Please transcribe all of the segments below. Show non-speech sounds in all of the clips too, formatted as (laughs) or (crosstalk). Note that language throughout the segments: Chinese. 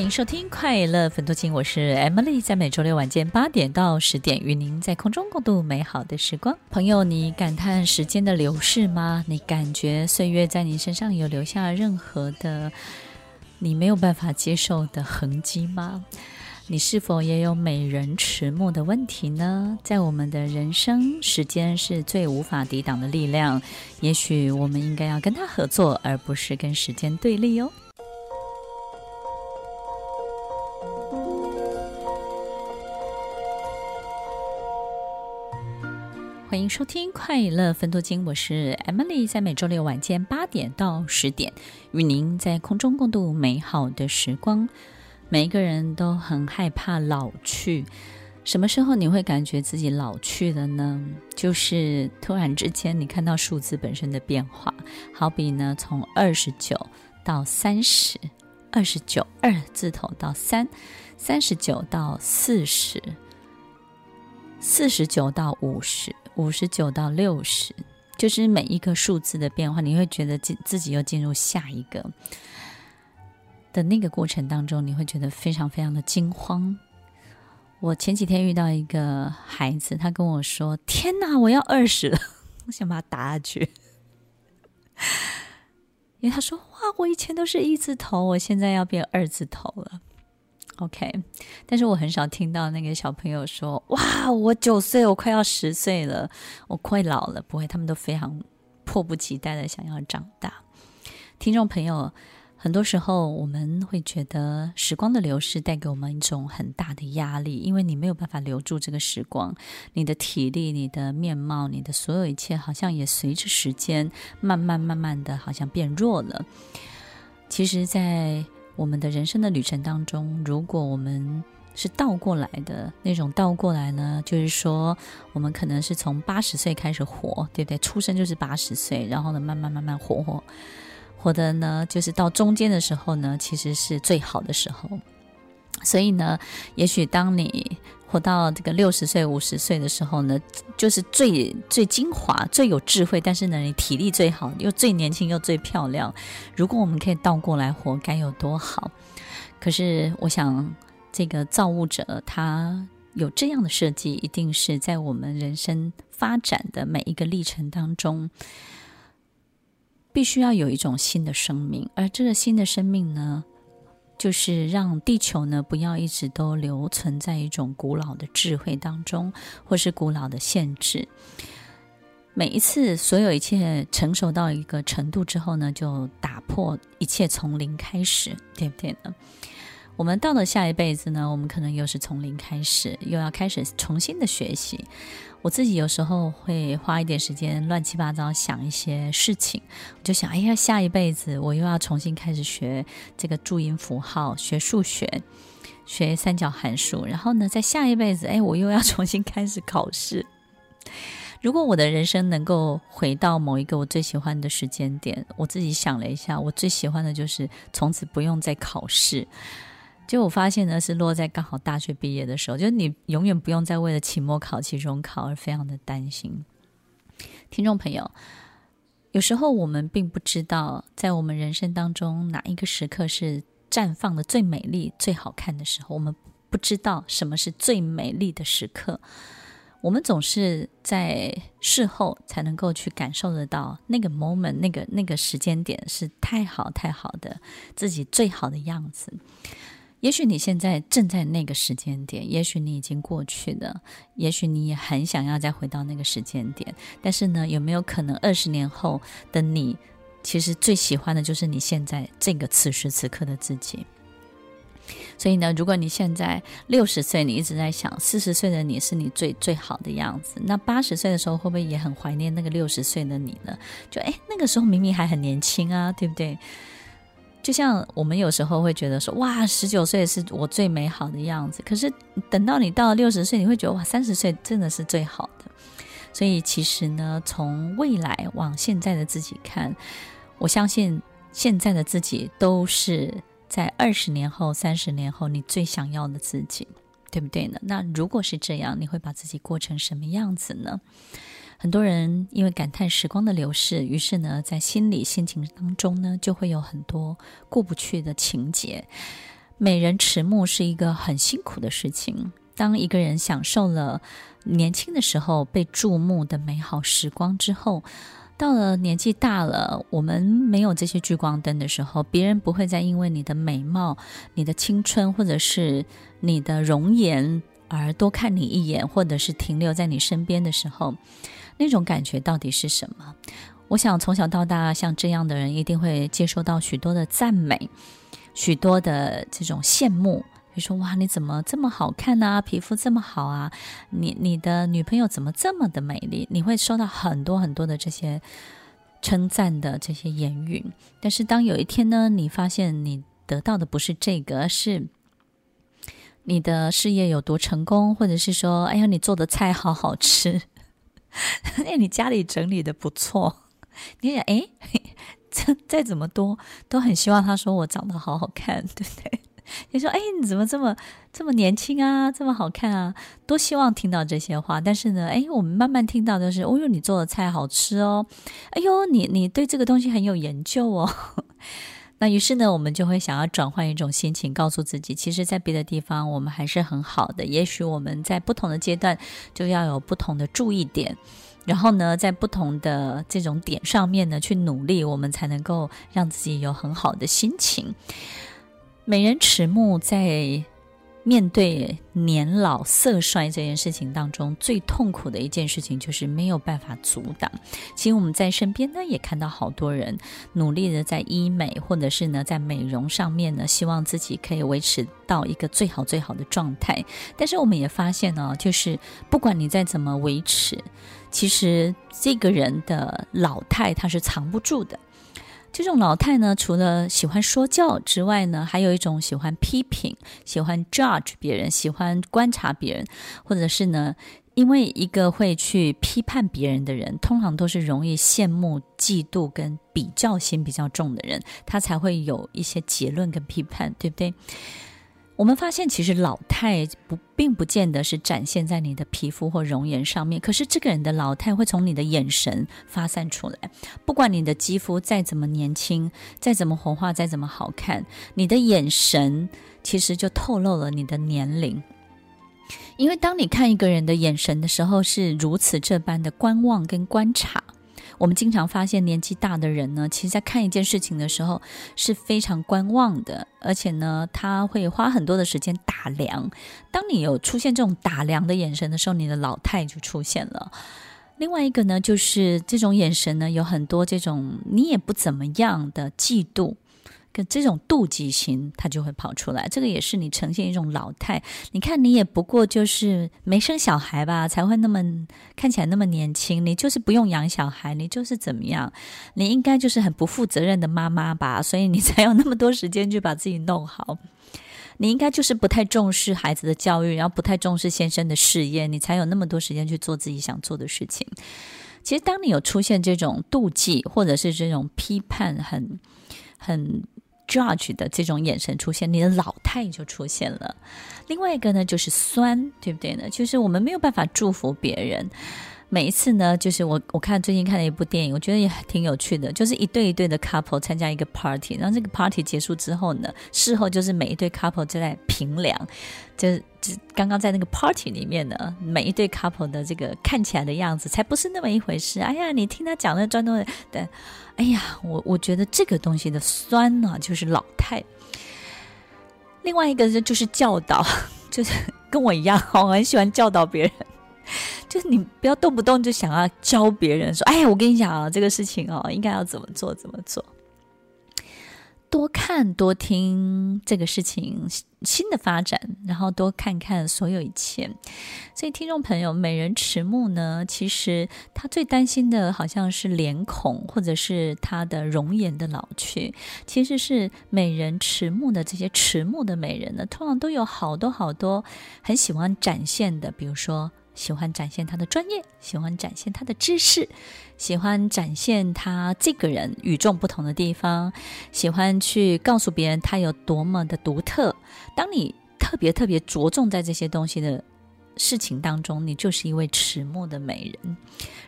欢迎收听快乐粉多精，我是 Emily，在每周六晚间八点到十点，与您在空中共度美好的时光。朋友，你感叹时间的流逝吗？你感觉岁月在你身上有留下任何的你没有办法接受的痕迹吗？你是否也有美人迟暮的问题呢？在我们的人生，时间是最无法抵挡的力量。也许我们应该要跟他合作，而不是跟时间对立哦。欢迎收听快乐分多精，我是 Emily，在每周六晚间八点到十点，与您在空中共度美好的时光。每一个人都很害怕老去，什么时候你会感觉自己老去了呢？就是突然之间，你看到数字本身的变化，好比呢，从二十九到三十，二十九二字头到三，三十九到四十，四十九到五十。五十九到六十，就是每一个数字的变化，你会觉得自自己又进入下一个的那个过程当中，你会觉得非常非常的惊慌。我前几天遇到一个孩子，他跟我说：“天哪，我要二十了！” (laughs) 我想把他打下去，(laughs) 因为他说：“哇，我以前都是一字头，我现在要变二字头了。” OK，但是我很少听到那个小朋友说：“哇，我九岁，我快要十岁了，我快老了。”不会，他们都非常迫不及待的想要长大。听众朋友，很多时候我们会觉得时光的流逝带给我们一种很大的压力，因为你没有办法留住这个时光，你的体力、你的面貌、你的所有一切，好像也随着时间慢慢慢慢的好像变弱了。其实，在我们的人生的旅程当中，如果我们是倒过来的那种倒过来呢，就是说，我们可能是从八十岁开始活，对不对？出生就是八十岁，然后呢，慢慢慢慢活活活的呢，就是到中间的时候呢，其实是最好的时候。所以呢，也许当你活到这个六十岁、五十岁的时候呢，就是最最精华、最有智慧，但是呢，你体力最好，又最年轻又最漂亮。如果我们可以倒过来活，该有多好！可是，我想这个造物者他有这样的设计，一定是在我们人生发展的每一个历程当中，必须要有一种新的生命，而这个新的生命呢，就是让地球呢，不要一直都留存在一种古老的智慧当中，或是古老的限制。每一次，所有一切成熟到一个程度之后呢，就打破一切，从零开始，对不对呢？我们到了下一辈子呢，我们可能又是从零开始，又要开始重新的学习。我自己有时候会花一点时间乱七八糟想一些事情，我就想，哎呀，下一辈子我又要重新开始学这个注音符号，学数学，学三角函数，然后呢，在下一辈子，哎，我又要重新开始考试。如果我的人生能够回到某一个我最喜欢的时间点，我自己想了一下，我最喜欢的就是从此不用再考试。就我发现呢，是落在刚好大学毕业的时候，就是你永远不用再为了期末考、期中考而非常的担心。听众朋友，有时候我们并不知道，在我们人生当中哪一个时刻是绽放的最美丽、最好看的时候，我们不知道什么是最美丽的时刻。我们总是在事后才能够去感受得到那个 moment、那个那个时间点是太好、太好的，自己最好的样子。也许你现在正在那个时间点，也许你已经过去了，也许你也很想要再回到那个时间点。但是呢，有没有可能二十年后的你，其实最喜欢的就是你现在这个此时此刻的自己？所以呢，如果你现在六十岁，你一直在想四十岁的你是你最最好的样子，那八十岁的时候会不会也很怀念那个六十岁的你呢？就哎，那个时候明明还很年轻啊，对不对？就像我们有时候会觉得说，哇，十九岁是我最美好的样子。可是等到你到六十岁，你会觉得哇，三十岁真的是最好的。所以其实呢，从未来往现在的自己看，我相信现在的自己都是在二十年后、三十年后你最想要的自己，对不对呢？那如果是这样，你会把自己过成什么样子呢？很多人因为感叹时光的流逝，于是呢，在心里心情当中呢，就会有很多过不去的情节。美人迟暮是一个很辛苦的事情。当一个人享受了年轻的时候被注目的美好时光之后，到了年纪大了，我们没有这些聚光灯的时候，别人不会再因为你的美貌、你的青春或者是你的容颜而多看你一眼，或者是停留在你身边的时候。那种感觉到底是什么？我想从小到大，像这样的人一定会接受到许多的赞美，许多的这种羡慕。比如说，哇，你怎么这么好看啊？皮肤这么好啊？你你的女朋友怎么这么的美丽？你会收到很多很多的这些称赞的这些言语。但是当有一天呢，你发现你得到的不是这个，而是你的事业有多成功，或者是说，哎呀，你做的菜好好吃。(laughs) 那你家里整理的不错，你想哎，(laughs) 这再怎么多都很希望他说我长得好好看，(laughs) 对不对？你说哎，你怎么这么这么年轻啊，这么好看啊？多希望听到这些话，但是呢，哎，我们慢慢听到的是，哦哟，你做的菜好吃哦，哎呦，你你对这个东西很有研究哦。那于是呢，我们就会想要转换一种心情，告诉自己，其实，在别的地方我们还是很好的。也许我们在不同的阶段就要有不同的注意点，然后呢，在不同的这种点上面呢去努力，我们才能够让自己有很好的心情。美人迟暮在。面对年老色衰这件事情当中，最痛苦的一件事情就是没有办法阻挡。其实我们在身边呢，也看到好多人努力的在医美，或者是呢在美容上面呢，希望自己可以维持到一个最好最好的状态。但是我们也发现呢，就是不管你再怎么维持，其实这个人的老态他是藏不住的。这种老太呢，除了喜欢说教之外呢，还有一种喜欢批评、喜欢 judge 别人、喜欢观察别人，或者是呢，因为一个会去批判别人的人，通常都是容易羡慕、嫉妒跟比较心比较重的人，他才会有一些结论跟批判，对不对？我们发现，其实老态不并不见得是展现在你的皮肤或容颜上面，可是这个人的老态会从你的眼神发散出来。不管你的肌肤再怎么年轻，再怎么红化，再怎么好看，你的眼神其实就透露了你的年龄。因为当你看一个人的眼神的时候，是如此这般的观望跟观察。我们经常发现，年纪大的人呢，其实在看一件事情的时候是非常观望的，而且呢，他会花很多的时间打量。当你有出现这种打量的眼神的时候，你的老态就出现了。另外一个呢，就是这种眼神呢，有很多这种你也不怎么样的嫉妒。跟这种妒忌心，它就会跑出来。这个也是你呈现一种老态。你看，你也不过就是没生小孩吧，才会那么看起来那么年轻。你就是不用养小孩，你就是怎么样？你应该就是很不负责任的妈妈吧，所以你才有那么多时间去把自己弄好。你应该就是不太重视孩子的教育，然后不太重视先生的事业，你才有那么多时间去做自己想做的事情。其实，当你有出现这种妒忌，或者是这种批判很，很。judge 的这种眼神出现，你的老态就出现了。另外一个呢，就是酸，对不对呢？就是我们没有办法祝福别人。每一次呢，就是我我看最近看了一部电影，我觉得也挺有趣的，就是一对一对的 couple 参加一个 party，然后这个 party 结束之后呢，事后就是每一对 couple 就在评量，就就刚刚在那个 party 里面呢，每一对 couple 的这个看起来的样子，才不是那么一回事。哎呀，你听他讲的专都的，哎呀，我我觉得这个东西的酸呢，就是老太。另外一个就是教导，就是跟我一样，我很喜欢教导别人。就是你不要动不动就想要教别人说，哎，我跟你讲啊，这个事情哦，应该要怎么做怎么做。多看多听这个事情新的发展，然后多看看所有一切。所以，听众朋友，美人迟暮呢，其实他最担心的好像是脸孔，或者是他的容颜的老去。其实是美人迟暮的这些迟暮的美人呢，通常都有好多好多很喜欢展现的，比如说。喜欢展现他的专业，喜欢展现他的知识，喜欢展现他这个人与众不同的地方，喜欢去告诉别人他有多么的独特。当你特别特别着重在这些东西的事情当中，你就是一位迟暮的美人。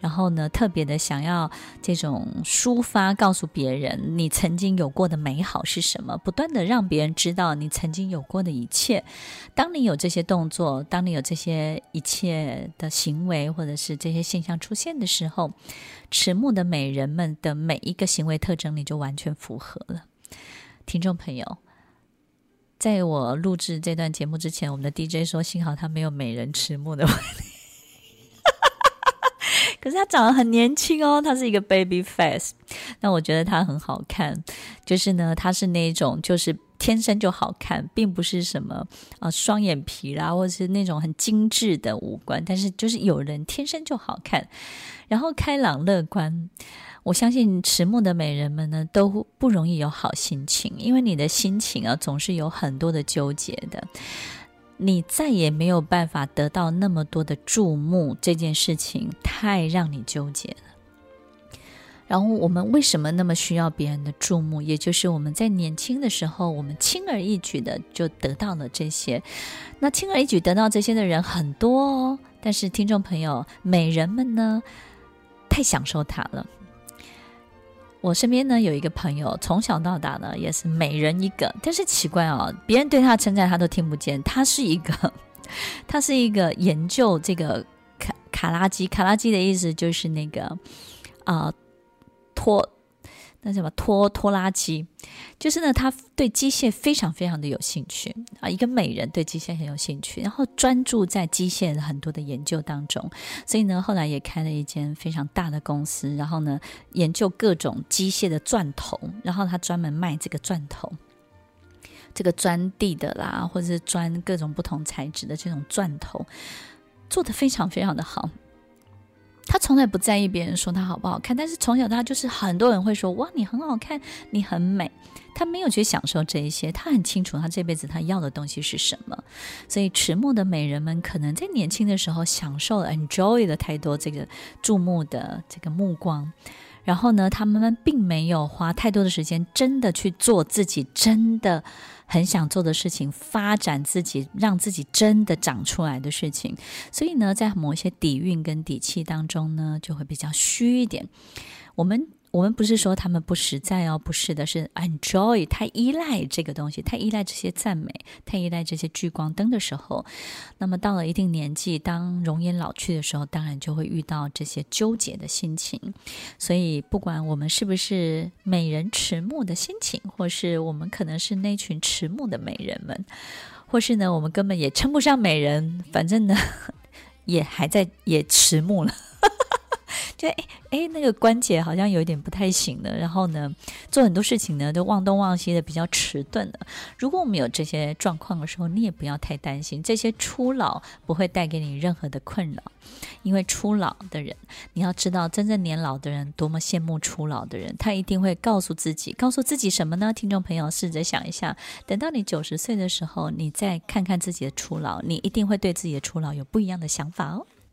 然后呢，特别的想要这种抒发，告诉别人你曾经有过的美好是什么，不断的让别人知道你曾经有过的一切。当你有这些动作，当你有这些一切的行为，或者是这些现象出现的时候，迟暮的美人们的每一个行为特征，你就完全符合了。听众朋友，在我录制这段节目之前，我们的 DJ 说，幸好他没有美人迟暮的问题。可是他长得很年轻哦，他是一个 baby face，那我觉得他很好看，就是呢，他是那种就是天生就好看，并不是什么啊、呃、双眼皮啦，或者是那种很精致的五官，但是就是有人天生就好看，然后开朗乐观，我相信迟暮的美人们呢都不容易有好心情，因为你的心情啊总是有很多的纠结的。你再也没有办法得到那么多的注目，这件事情太让你纠结了。然后我们为什么那么需要别人的注目？也就是我们在年轻的时候，我们轻而易举的就得到了这些。那轻而易举得到这些的人很多哦，但是听众朋友，美人们呢，太享受它了。我身边呢有一个朋友，从小到大呢也是美人一个，但是奇怪哦，别人对他称赞他都听不见。他是一个，(laughs) 他是一个研究这个卡卡拉基，卡拉基的意思就是那个啊、拖。那什么拖拖拉机，就是呢，他对机械非常非常的有兴趣啊，一个美人对机械很有兴趣，然后专注在机械的很多的研究当中，所以呢，后来也开了一间非常大的公司，然后呢，研究各种机械的钻头，然后他专门卖这个钻头，这个钻地的啦，或者是钻各种不同材质的这种钻头，做的非常非常的好。他从来不在意别人说他好不好看，但是从小他就是很多人会说哇，你很好看，你很美。他没有去享受这一些，他很清楚他这辈子他要的东西是什么。所以迟暮的美人们可能在年轻的时候享受了 enjoy 了太多这个注目的这个目光，然后呢，他们并没有花太多的时间真的去做自己真的。很想做的事情，发展自己，让自己真的长出来的事情。所以呢，在某一些底蕴跟底气当中呢，就会比较虚一点。我们。我们不是说他们不实在哦，不是的，是 enjoy 太依赖这个东西，太依赖这些赞美，太依赖这些聚光灯的时候，那么到了一定年纪，当容颜老去的时候，当然就会遇到这些纠结的心情。所以，不管我们是不是美人迟暮的心情，或是我们可能是那群迟暮的美人们，或是呢，我们根本也称不上美人，反正呢，(laughs) 也还在也迟暮了。就哎哎，那个关节好像有点不太行了，然后呢，做很多事情呢都忘东忘西的，比较迟钝了。如果我们有这些状况的时候，你也不要太担心，这些初老不会带给你任何的困扰，因为初老的人，你要知道，真正年老的人多么羡慕初老的人，他一定会告诉自己，告诉自己什么呢？听众朋友，试着想一下，等到你九十岁的时候，你再看看自己的初老，你一定会对自己的初老有不一样的想法哦。